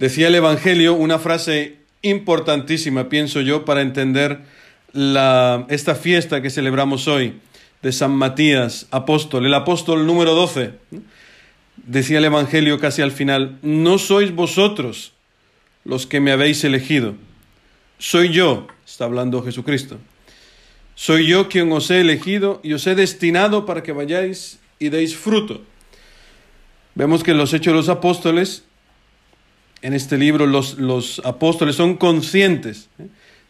Decía el Evangelio una frase importantísima, pienso yo, para entender esta fiesta que celebramos hoy de San Matías, apóstol, el apóstol número 12. Decía el Evangelio casi al final, no sois vosotros los que me habéis elegido, soy yo, está hablando Jesucristo, soy yo quien os he elegido y os he destinado para que vayáis y deis fruto. Vemos que en los Hechos de los Apóstoles, en este libro, los, los apóstoles son conscientes ¿eh?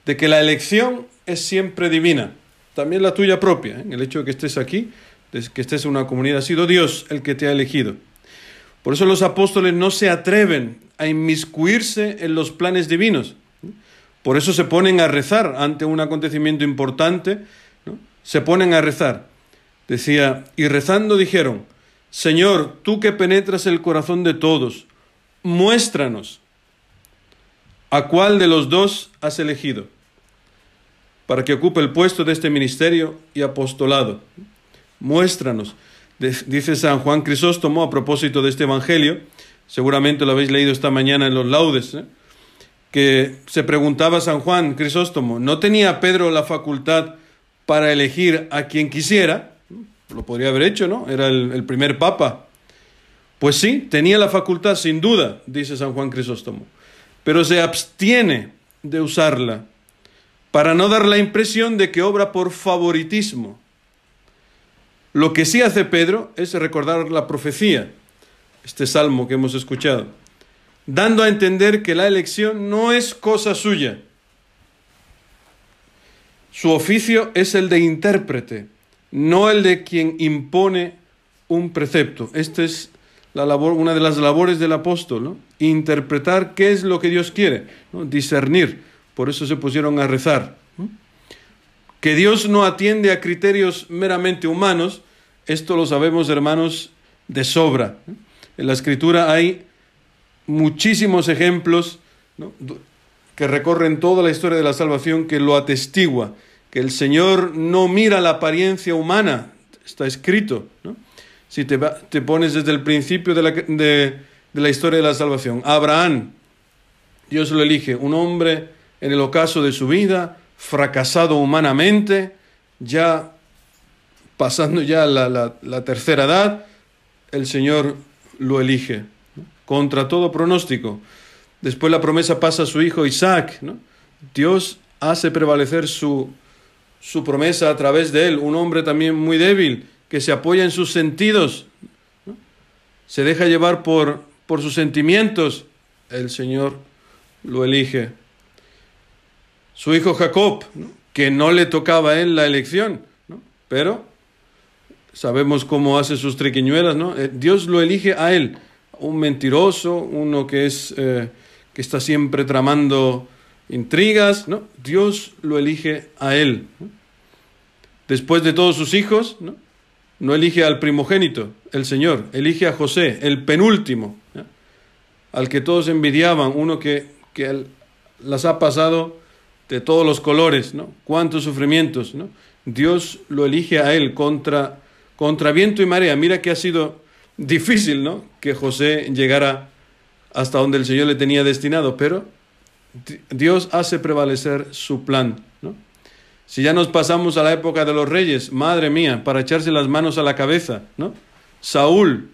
de que la elección es siempre divina, también la tuya propia, ¿eh? el hecho de que estés aquí, que estés en una comunidad, ha sido Dios el que te ha elegido. Por eso los apóstoles no se atreven a inmiscuirse en los planes divinos. Por eso se ponen a rezar ante un acontecimiento importante, se ponen a rezar. Decía, y rezando dijeron, Señor, tú que penetras el corazón de todos, muéstranos a cuál de los dos has elegido para que ocupe el puesto de este ministerio y apostolado. Muéstranos, dice San Juan Crisóstomo a propósito de este Evangelio, seguramente lo habéis leído esta mañana en los laudes, ¿eh? que se preguntaba San Juan Crisóstomo, ¿no tenía Pedro la facultad para elegir a quien quisiera? Lo podría haber hecho, ¿no? Era el, el primer papa. Pues sí, tenía la facultad, sin duda, dice San Juan Crisóstomo, pero se abstiene de usarla para no dar la impresión de que obra por favoritismo. Lo que sí hace Pedro es recordar la profecía, este salmo que hemos escuchado dando a entender que la elección no es cosa suya. Su oficio es el de intérprete, no el de quien impone un precepto. Esta es la labor, una de las labores del apóstol, ¿no? interpretar qué es lo que Dios quiere, ¿no? discernir. Por eso se pusieron a rezar. Que Dios no atiende a criterios meramente humanos, esto lo sabemos, hermanos, de sobra. En la escritura hay muchísimos ejemplos que recorren toda la historia de la salvación que lo atestigua, que el Señor no mira la apariencia humana, está escrito. Si te, pones desde el principio de la, historia de la salvación, Abraham, Dios lo elige, un hombre en el ocaso de su vida, fracasado humanamente, ya pasando ya la, tercera edad, el Señor lo elige contra todo pronóstico. Después la promesa pasa a su hijo Isaac. Dios hace prevalecer su promesa a través de él, un hombre también muy débil, que se apoya en sus sentidos, se deja llevar por, por sus sentimientos, el Señor lo elige. Su hijo Jacob, que no le tocaba a él la elección, pero sabemos cómo hace sus triquiñuelas, ¿no? Eh, Dios lo elige a él un mentiroso, uno que, es, eh, que está siempre tramando intrigas, ¿no? Dios lo elige a él. Después de todos sus hijos, ¿no? No elige al primogénito, el Señor, elige a José, el penúltimo, al que todos envidiaban, uno que, que las ha pasado de todos los colores, ¿no? Cuántos sufrimientos, ¿no? Dios lo elige a él contra, contra viento y marea. Mira que ha sido difícil, ¿no? Que José llegara hasta donde el Señor le tenía destinado, pero Dios hace prevalecer su plan. Si ya nos pasamos a la época de los reyes, madre mía, para echarse las manos a la cabeza, ¿no? Saúl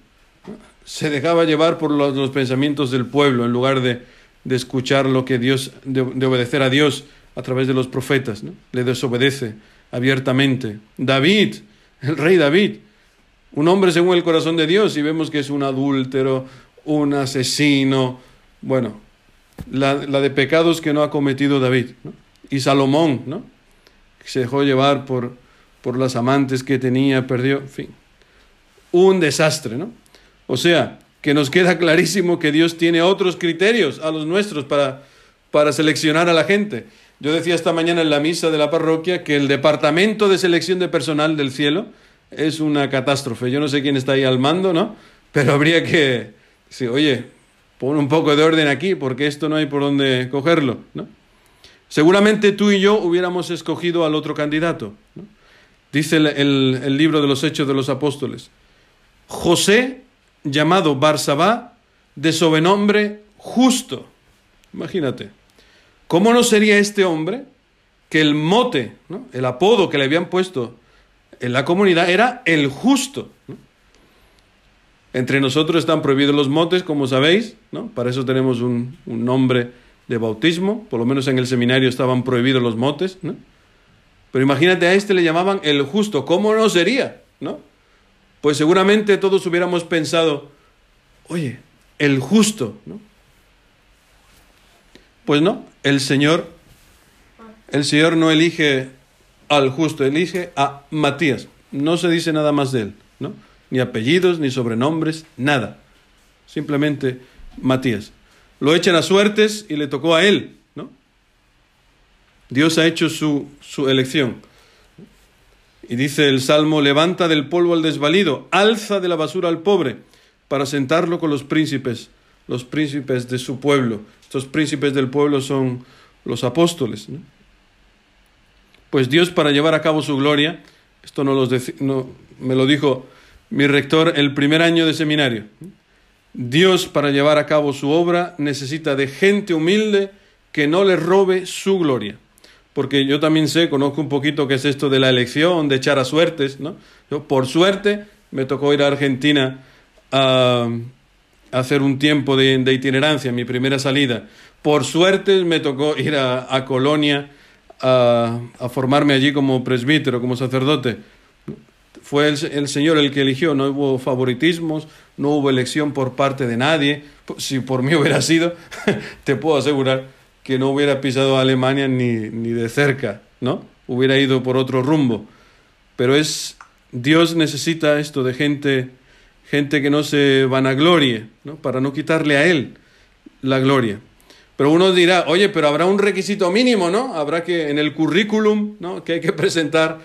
se dejaba llevar por los, los, pensamientos del pueblo en lugar de, de escuchar lo que Dios, de, de, obedecer a Dios a través de los profetas, ¿no? Le desobedece abiertamente. David, el rey David, un hombre según el corazón de Dios y vemos que es un adúltero, un asesino, bueno, la, la de pecados que no ha cometido David. ¿no? Y Salomón, ¿no? Se dejó llevar por, por las amantes que tenía, perdió, en fin. Un desastre, ¿no? O sea, que nos queda clarísimo que Dios tiene otros criterios a los nuestros para, para seleccionar a la gente. Yo decía esta mañana en la misa de la parroquia que el departamento de selección de personal del cielo es una catástrofe. Yo no sé quién está ahí al mando, ¿no? Pero habría que decir, oye, pon un poco de orden aquí, porque esto no hay por dónde cogerlo, ¿no? Seguramente tú y yo hubiéramos escogido al otro candidato. Dice el, el, libro de los Hechos de los Apóstoles. José, llamado Barsabá, de sobrenombre justo. Imagínate. ¿Cómo no sería este hombre que el mote, el apodo que le habían puesto en la comunidad era el justo? Entre nosotros están prohibidos los motes, como sabéis, ¿no? Para eso tenemos un, un nombre de bautismo, por lo menos en el seminario estaban prohibidos los motes, ¿no? Pero imagínate a este le llamaban el justo, ¿cómo no sería? ¿No? Pues seguramente todos hubiéramos pensado, oye, el justo, ¿no? Pues no, el Señor, el Señor no elige al justo, elige a Matías. No se dice nada más de él, ¿no? Ni apellidos, ni sobrenombres, nada. Simplemente Matías. Lo echan a suertes y le tocó a él, ¿no? Dios ha hecho su, su elección. Y dice el Salmo, levanta del polvo al desvalido, alza de la basura al pobre, para sentarlo con los príncipes, los príncipes de su pueblo. Estos príncipes del pueblo son los apóstoles. Pues Dios para llevar a cabo su gloria, esto no, los no me lo dijo mi rector el primer año de seminario, Dios para llevar a cabo su obra necesita de gente humilde que no le robe su gloria. Porque yo también sé, conozco un poquito qué es esto de la elección, de echar a suertes, ¿no? Yo, por suerte, me tocó ir a Argentina a, hacer un tiempo de, itinerancia, mi primera salida. Por suerte me tocó ir a, Colonia a, formarme allí como presbítero, como sacerdote. Fue el, Señor el que eligió, no hubo favoritismos, no hubo elección por parte de nadie. Si por mí hubiera sido, te puedo asegurar que no hubiera pisado Alemania ni, ni de cerca, ¿no? Hubiera ido por otro rumbo. Pero es, Dios necesita esto de gente gente que no se vanaglorie, ¿no? para no quitarle a él la gloria. Pero uno dirá, oye, pero habrá un requisito mínimo, ¿no? Habrá que en el currículum, ¿no? Que hay que presentar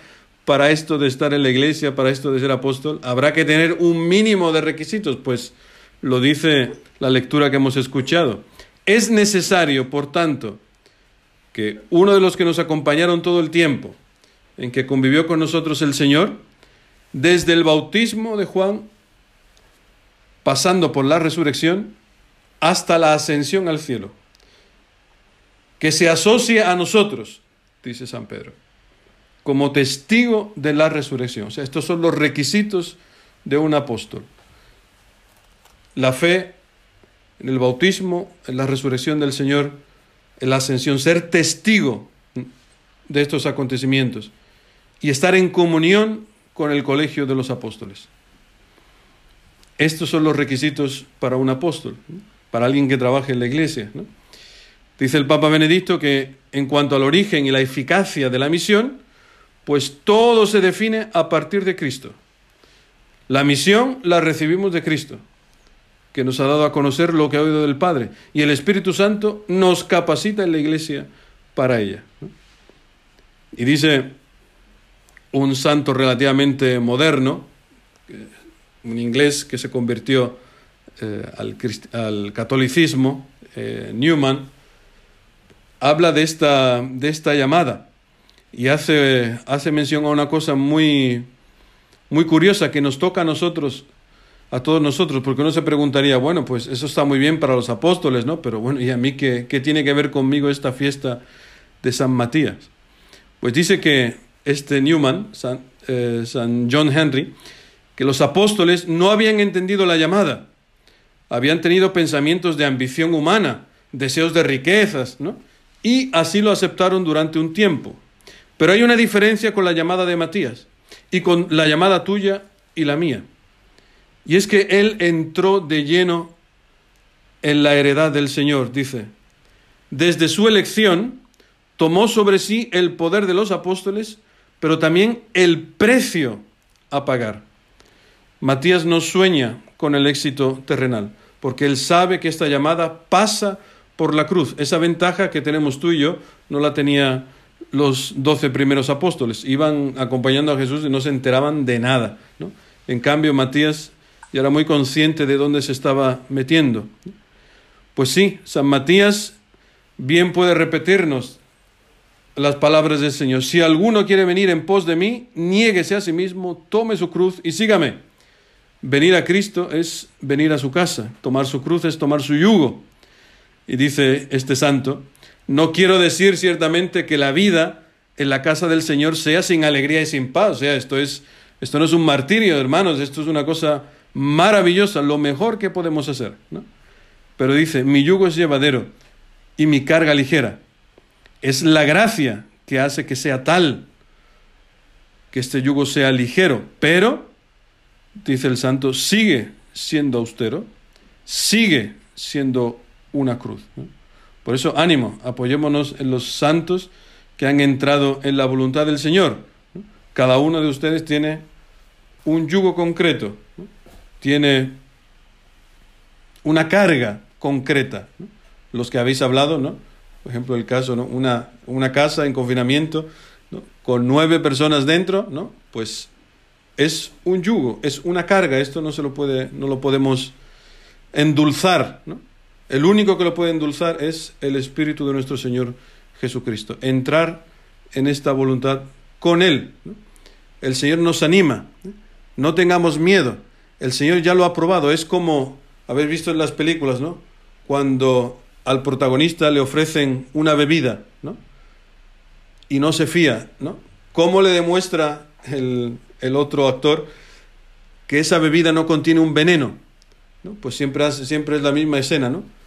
para esto de estar en la iglesia, para esto de ser apóstol, habrá que tener un mínimo de requisitos, pues lo dice la lectura que hemos escuchado. Es necesario, por tanto, que uno de los que nos acompañaron todo el tiempo, en que convivió con nosotros el Señor, desde el bautismo de Juan pasando por la resurrección hasta la ascensión al cielo, que se asocie a nosotros, dice San Pedro, como testigo de la resurrección. O sea, estos son los requisitos de un apóstol. La fe en el bautismo, en la resurrección del Señor, en la ascensión, ser testigo de estos acontecimientos y estar en comunión con el colegio de los apóstoles. Estos son los requisitos para un apóstol, para alguien que trabaje en la iglesia. Dice el Papa Benedicto que en cuanto al origen y la eficacia de la misión, pues todo se define a partir de Cristo. La misión la recibimos de Cristo, que nos ha dado a conocer lo que ha oído del Padre, y el Espíritu Santo nos capacita en la iglesia para ella. Y dice un santo relativamente moderno, un inglés que se convirtió eh, al, catolicismo, eh, Newman, habla de esta, de esta llamada y hace, hace mención a una cosa muy, muy curiosa que nos toca a nosotros, a todos nosotros, porque uno se preguntaría, bueno, pues eso está muy bien para los apóstoles, ¿no? Pero bueno, ¿y a mí qué, qué tiene que ver conmigo esta fiesta de San Matías? Pues dice que este Newman, San, eh, San John Henry, que los apóstoles no habían entendido la llamada, habían tenido pensamientos de ambición humana, deseos de riquezas, ¿no? Y así lo aceptaron durante un tiempo. Pero hay una diferencia con la llamada de Matías y con la llamada tuya y la mía. Y es que él entró de lleno en la heredad del Señor, dice. Desde su elección tomó sobre sí el poder de los apóstoles, pero también el precio a pagar. Matías no sueña con el éxito terrenal, porque él sabe que esta llamada pasa por la cruz. Esa ventaja que tenemos tú y yo no la tenía los doce primeros apóstoles. Iban acompañando a Jesús y no se enteraban de nada. ¿no? En cambio, Matías ya era muy consciente de dónde se estaba metiendo. Pues sí, San Matías bien puede repetirnos las palabras del Señor. Si alguno quiere venir en pos de mí, niéguese a sí mismo, tome su cruz y sígame. Venir a Cristo es venir a su casa, tomar su cruz es tomar su yugo. Y dice este santo, no quiero decir ciertamente que la vida en la casa del Señor sea sin alegría y sin paz. O sea, esto, es, esto no es un martirio, hermanos, esto es una cosa maravillosa, lo mejor que podemos hacer. ¿no? Pero dice, mi yugo es llevadero y mi carga ligera. Es la gracia que hace que sea tal, que este yugo sea ligero, pero, dice el santo, sigue siendo austero, sigue siendo una cruz. Por eso, ánimo, apoyémonos en los santos que han entrado en la voluntad del Señor. Cada uno de ustedes tiene un yugo concreto, tiene una carga concreta. Los que habéis hablado, ¿no? Por ejemplo, el caso, ¿no? Una, una casa en confinamiento, con nueve personas dentro, ¿no? Pues es un yugo, es una carga. Esto no se lo puede, no lo podemos endulzar, ¿no? El único que lo puede endulzar es el Espíritu de nuestro Señor Jesucristo. Entrar en esta voluntad con Él. El Señor nos anima. No tengamos miedo. El Señor ya lo ha probado. Es como habéis visto en las películas, ¿no? Cuando al protagonista le ofrecen una bebida, ¿no? Y no se fía, ¿no? ¿Cómo le demuestra el, el otro actor que esa bebida no contiene un veneno? ¿no? Pues siempre, hace, siempre es la misma escena, ¿no?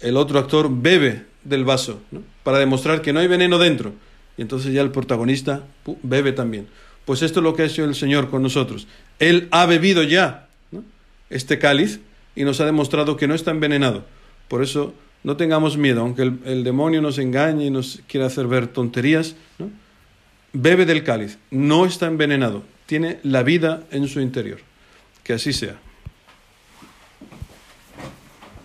El otro actor bebe del vaso, ¿no? para demostrar que no hay veneno dentro. Y entonces ya el protagonista bebe también. Pues esto es lo que ha hecho el Señor con nosotros. Él ha bebido ya este cáliz y nos ha demostrado que no está envenenado. Por eso no tengamos miedo, aunque el, demonio nos engañe y nos quiera hacer ver tonterías. ¿no? Bebe del cáliz, no está envenenado, tiene la vida en su interior. Que así sea.